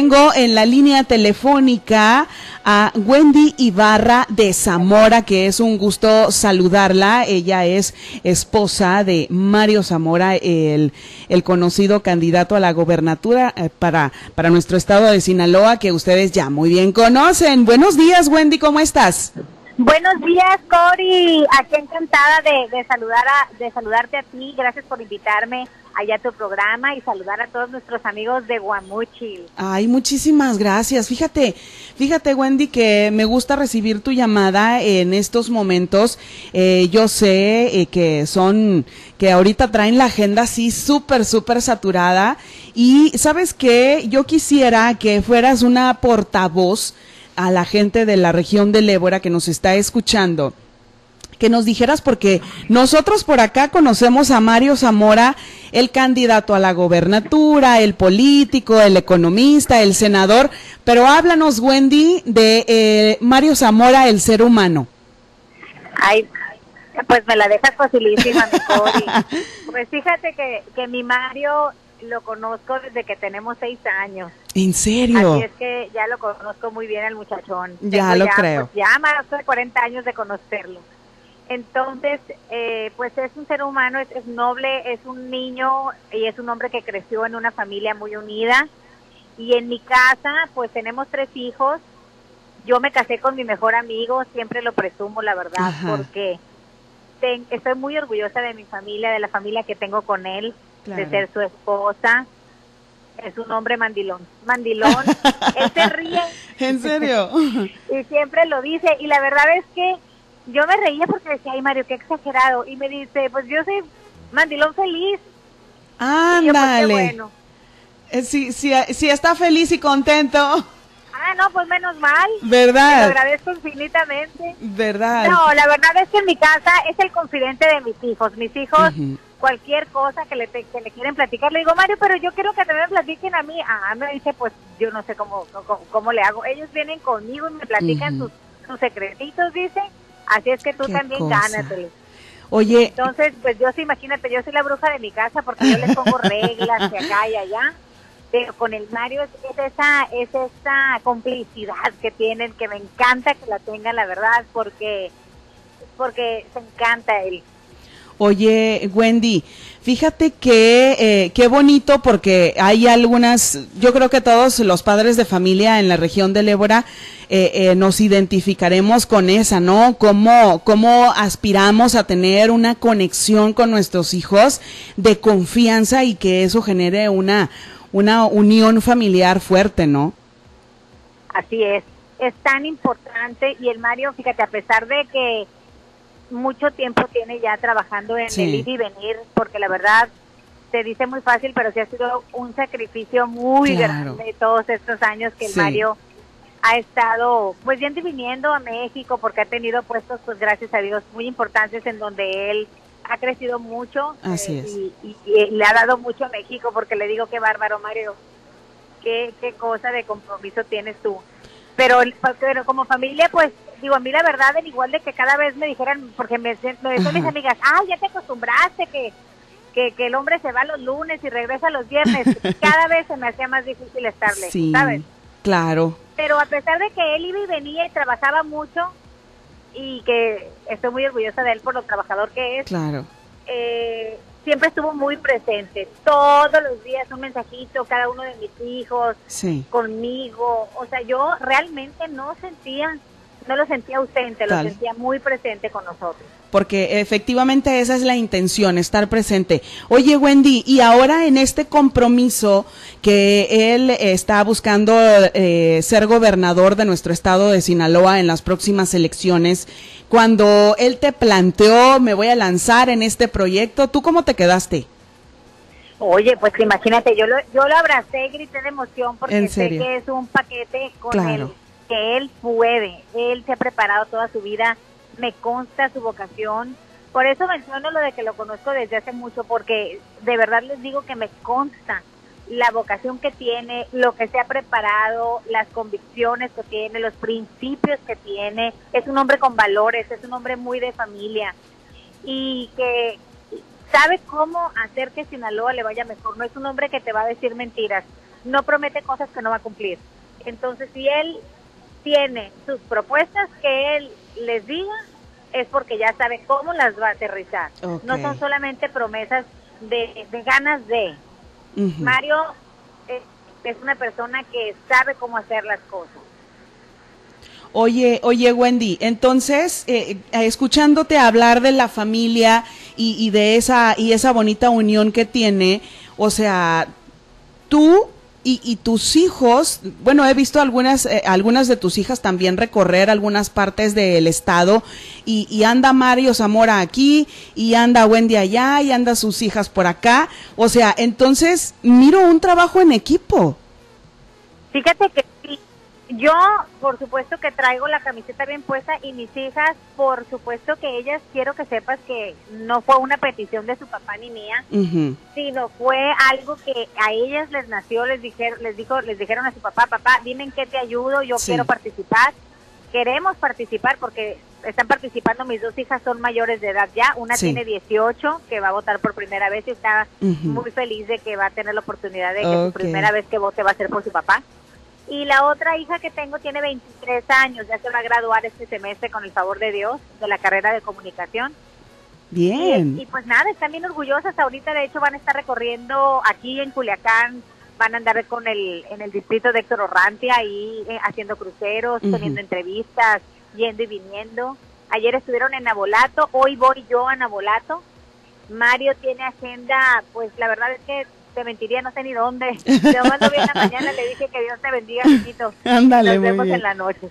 tengo en la línea telefónica a Wendy Ibarra de Zamora, que es un gusto saludarla. Ella es esposa de Mario Zamora, el, el conocido candidato a la gobernatura eh, para, para nuestro estado de Sinaloa, que ustedes ya muy bien conocen. Buenos días, Wendy, ¿cómo estás? Buenos días, Cori. Aquí encantada de, de, saludar a, de saludarte a ti. Gracias por invitarme allá a tu programa y saludar a todos nuestros amigos de Guamuchil. Ay, muchísimas gracias. Fíjate, fíjate, Wendy, que me gusta recibir tu llamada en estos momentos. Eh, yo sé eh, que son, que ahorita traen la agenda así súper, súper saturada. Y sabes qué, yo quisiera que fueras una portavoz a la gente de la región del Ébora que nos está escuchando que nos dijeras, porque nosotros por acá conocemos a Mario Zamora, el candidato a la gobernatura, el político, el economista, el senador, pero háblanos, Wendy, de eh, Mario Zamora, el ser humano. Ay, pues me la dejas facilísima, mi Cori. Pues fíjate que, que mi Mario lo conozco desde que tenemos seis años. ¿En serio? Así es que ya lo conozco muy bien al muchachón. Ya lo creo. Pues, ya más de 40 años de conocerlo. Entonces, eh, pues es un ser humano, es, es, noble, es un niño y es un hombre que creció en una familia muy unida. Y en mi casa, pues tenemos tres hijos. Yo me casé con mi mejor amigo, siempre lo presumo, la verdad, Ajá. porque ten, estoy muy orgullosa de mi familia, de la familia que tengo con él, Claro. de ser su esposa. Es un hombre mandilón, mandilón. él se ríe ¿En serio? y siempre lo dice. Y la verdad es que yo me reía porque decía, ay Mario, qué exagerado. Y me dice, pues yo soy mandilón feliz. Pues, Ándale. bueno. Si, si, si está feliz y contento, Ah, no, pues menos mal. Te lo ¿verdad? agradezco infinitamente. ¿Verdad? No, la verdad es que en mi casa es el confidente de mis hijos. Mis hijos. Cualquier cosa que le, te- que le quieren platicar, le digo, Mario, pero yo quiero que también me platiquen a mí. Ah, me dice, pues yo no sé cómo, cómo, cómo le hago. Ellos vienen conmigo y me platican sus, sus secretitos, dice. Así es que tú también cosa. gánatele. Oye, Entonces, pues yo sí, imagínate, yo soy la bruja de mi casa porque yo les pongo reglas de acá y allá. Pero con el Mario es, es esa es esa complicidad que tienen, que me encanta que la tengan, la verdad, porque porque se encanta él. Oye, Wendy, fíjate que eh, qué bonito porque hay algunas, yo creo que todos los padres de familia en la región del Ébora eh, eh, nos identificaremos con esa, ¿no? Cómo, cómo aspiramos a tener una conexión con nuestros hijos de confianza y que eso genere una, una unión familiar fuerte, ¿no? Así es. Es tan importante y el Mario, fíjate, a pesar de que mucho tiempo tiene ya trabajando en Sí. el ir y venir, porque la verdad se dice muy fácil, pero sí ha sido un sacrificio muy Claro. grande todos estos años que el Sí. Mario ha estado pues bien viniendo a México porque ha tenido puestos pues gracias a Dios muy importantes en donde él ha crecido mucho Así eh, es. y, y- y le ha dado mucho a México porque le digo que bárbaro Mario qué, qué cosa de compromiso tienes tú. Pero, pero como familia, pues, digo, a mí la verdad, en igual de que cada vez me dijeran, porque me, me decían mis amigas, ah, ya te acostumbraste que, que, que el hombre se va los lunes y regresa los viernes, cada vez se me hacía más difícil estarle, Sí, ¿sabes? claro. Pero a pesar de que él iba y venía y trabajaba mucho, y que estoy muy orgullosa de él por lo trabajador que es, Claro. eh, siempre estuvo muy presente. Todos los días un mensajito, cada uno de mis hijos, Sí. conmigo. O sea, yo realmente no sentía, no lo sentía ausente, lo sentía muy presente con nosotros. porque efectivamente esa es la intención, estar presente. Oye, Wendy, y ahora en este compromiso que él está buscando eh, ser gobernador de nuestro estado de Sinaloa en las próximas elecciones, cuando él te planteó, me voy a lanzar en este proyecto, ¿tú cómo te quedaste? Oye, pues imagínate, yo lo, yo lo abracé y grité de emoción porque ¿En sé que es un paquete con Claro. él, que él puede, él se ha preparado toda su vida, me consta su vocación. Por eso menciono lo de que lo conozco desde hace mucho, porque de verdad les digo que me consta la vocación que tiene, lo que se ha preparado, las convicciones que tiene, los principios que tiene. Es un hombre con valores, es un hombre muy de familia y que sabe cómo hacer que Sinaloa le vaya mejor. No es un hombre que te va a decir mentiras. no promete cosas que no va a cumplir. Entonces, si él tiene sus propuestas que él les diga, es porque ya sabe cómo las va a aterrizar. No son solamente promesas de, ganas de. Mario es una persona que sabe cómo hacer las cosas. Oye, oye Wendy, entonces, eh, eh, escuchándote hablar de la familia y, y, de esa y esa bonita unión que tiene, o sea, tú y, tus hijos, bueno, he visto algunas, eh, algunas de tus hijas también recorrer algunas partes del estado y, y, anda Mario Zamora aquí y anda Wendy allá y anda sus hijas por acá. O sea, entonces miro un trabajo en equipo. Fíjate que yo, por supuesto que traigo la camiseta bien puesta y mis hijas, por supuesto que ellas, quiero que sepas que no fue una petición de su papá ni mía, sino fue algo que a ellas les nació, les dijeron, les dijo, les dijeron a su papá, papá, dime en qué te ayudo, yo quiero participar, queremos participar porque están participando mis dos hijas son mayores de edad ya, una tiene 18 que va a votar por primera vez y está muy feliz de que va a tener la oportunidad de que su primera vez que vote va a ser por su papá. Y la otra hija que tengo tiene 23 años, ya se va a graduar este semestre con el favor de Dios de la carrera de comunicación. Bien. Y, pues nada, están bien orgullosas. Ahorita de hecho van a estar recorriendo aquí en Culiacán, van a andar con el, en el distrito de Héctor Orrantia ahí eh, haciendo cruceros, teniendo entrevistas, yendo y viniendo. Ayer estuvieron en Nabolato, hoy voy yo a Nabolato. Mario tiene agenda, pues la verdad es que te mentiría, no sé ni dónde. Yo mando bien la mañana, le dije que Dios te bendiga, chiquito. Ándale, Nos vemos en la noche.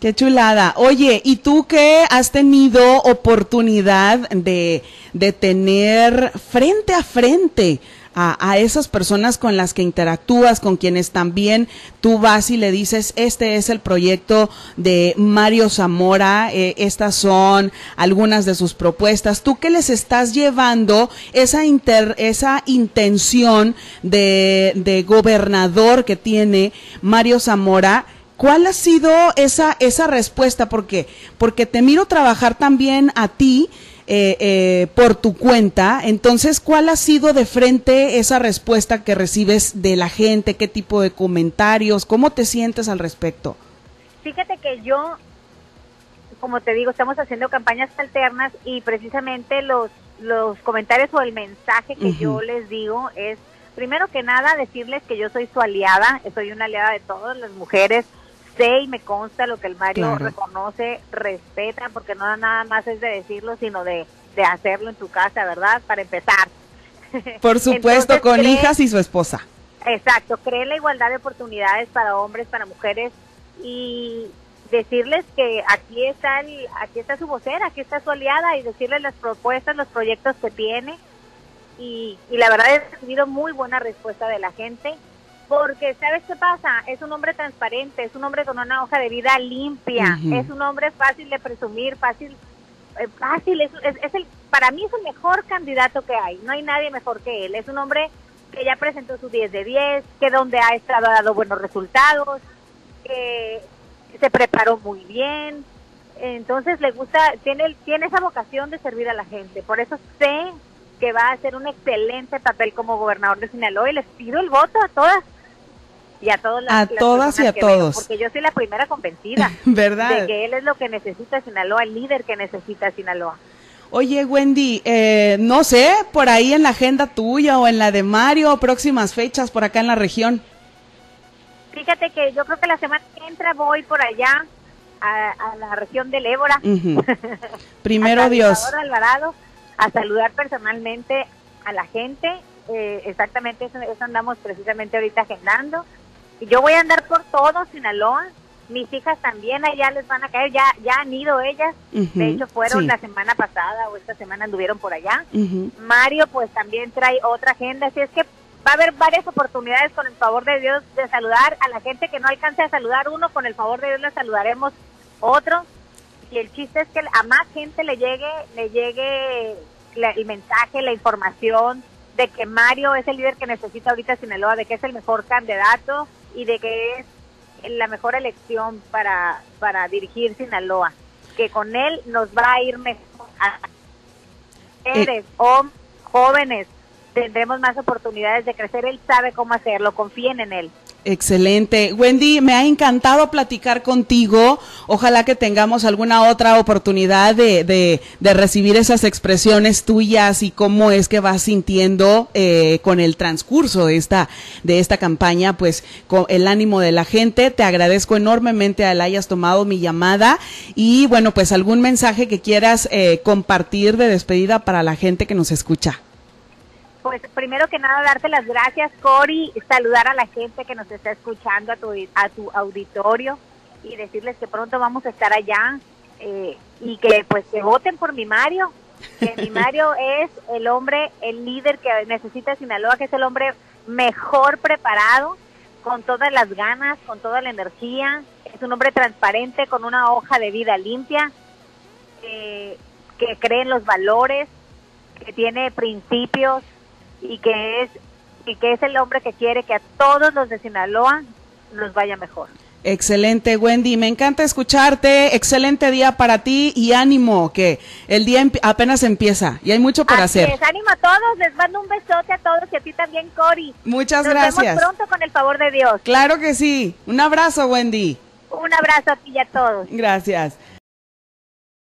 Qué chulada. Oye, ¿y tú qué has tenido oportunidad de, de tener frente a frente a, esas personas con las que interactúas, con quienes también tú vas y le dices, este es el proyecto de Mario Zamora, eh, estas son algunas de sus propuestas. ¿Tú qué les estás llevando esa, inter, esa intención de, de gobernador que tiene Mario Zamora? ¿Cuál ha sido esa, esa respuesta? Porque, porque te miro trabajar también a ti eh, eh, por tu cuenta. Entonces, ¿cuál ha sido de frente esa respuesta que recibes de la gente? ¿Qué tipo de comentarios? ¿Cómo te sientes al respecto? Fíjate que yo, como te digo, estamos haciendo campañas alternas y precisamente los, los comentarios o el mensaje que yo les digo es, primero que nada, decirles que yo soy su aliada, soy una aliada de todas las mujeres, sé y me consta lo que el Mario reconoce, respeta, porque no nada más es de decirlo, sino de, de hacerlo en tu casa, ¿verdad? Para empezar. Por supuesto, con hijas y su esposa. Exacto, cree la igualdad de oportunidades para hombres, para mujeres y decirles que aquí está el, aquí está su vocera, aquí está su aliada y decirles las propuestas, los proyectos que tiene y, y la verdad he recibido muy buena respuesta de la gente porque, ¿sabes qué pasa? Es un hombre transparente, es un hombre con una hoja de vida limpia, es un hombre fácil de presumir, fácil, eh, fácil, es, es, el, para mí es el mejor candidato que hay, no hay nadie mejor que él, es un hombre que ya presentó su 10 de 10, que donde ha estado ha dado buenos resultados, que se preparó muy bien, entonces le gusta, tiene, tiene esa vocación de servir a la gente, por eso sé que va a hacer un excelente papel como gobernador de Sinaloa y les pido el voto a todas y a todas a todas y a todos porque yo soy la primera convencida verdad de que él es lo que necesita Sinaloa el líder que necesita Sinaloa Oye, Wendy, eh, no sé, por ahí en la agenda tuya o en la de Mario, próximas fechas por acá en la región. Fíjate que yo creo que la semana que entra voy por allá a, la región del Ébora. Primero Dios. Alvarado, a saludar personalmente a la gente. Eh, exactamente eso, eso andamos precisamente ahorita agendando yo voy a andar por todo Sinaloa. Mis hijas también allá les van a caer, ya ya han ido ellas. de hecho, fueron la semana pasada o esta semana anduvieron por allá. Mario, pues también trae otra agenda. Así es que va a haber varias oportunidades con el favor de Dios de saludar a la gente que no alcance a saludar uno. Con el favor de Dios le saludaremos otro. Y el chiste es que a más gente le llegue, le llegue el mensaje, la información de que Mario es el líder que necesita ahorita Sinaloa, de que es el mejor candidato y de que es la mejor elección para, para dirigir Sinaloa, que con él nos va a ir mejor a mujeres, eh. jóvenes, tendremos más oportunidades de crecer. Él sabe cómo hacerlo, confíen en él. Excelente. Wendy, me ha encantado platicar contigo. Ojalá que tengamos alguna otra oportunidad de, de, de recibir esas expresiones tuyas y cómo es que vas sintiendo eh, con el transcurso de esta, de esta campaña, pues con el ánimo de la gente. Te agradezco enormemente al hayas tomado mi llamada y bueno, pues algún mensaje que quieras eh, compartir de despedida para la gente que nos escucha. Pues primero que nada darte las gracias, Cori, saludar a la gente que nos está escuchando, a tu, a tu auditorio y decirles que pronto vamos a estar allá eh, y que pues que voten por mi Mario, que mi Mario es el hombre, el líder que necesita Sinaloa, que es el hombre mejor preparado, con todas las ganas, con toda la energía, es un hombre transparente, con una hoja de vida limpia, eh, que cree en los valores, que tiene principios, y que es y que es el hombre que quiere que a todos los de Sinaloa nos vaya mejor. Excelente, Wendy. Me encanta escucharte. Excelente día para ti y ánimo, que el día apenas empieza y hay mucho por Así hacer. Es. Ánimo a todos. Les mando un besote a todos y a ti también, Cori. Muchas Nos gracias. Nos vemos pronto con el favor de Dios. Claro que sí. Un abrazo, Wendy. Un abrazo a ti y a todos. Gracias.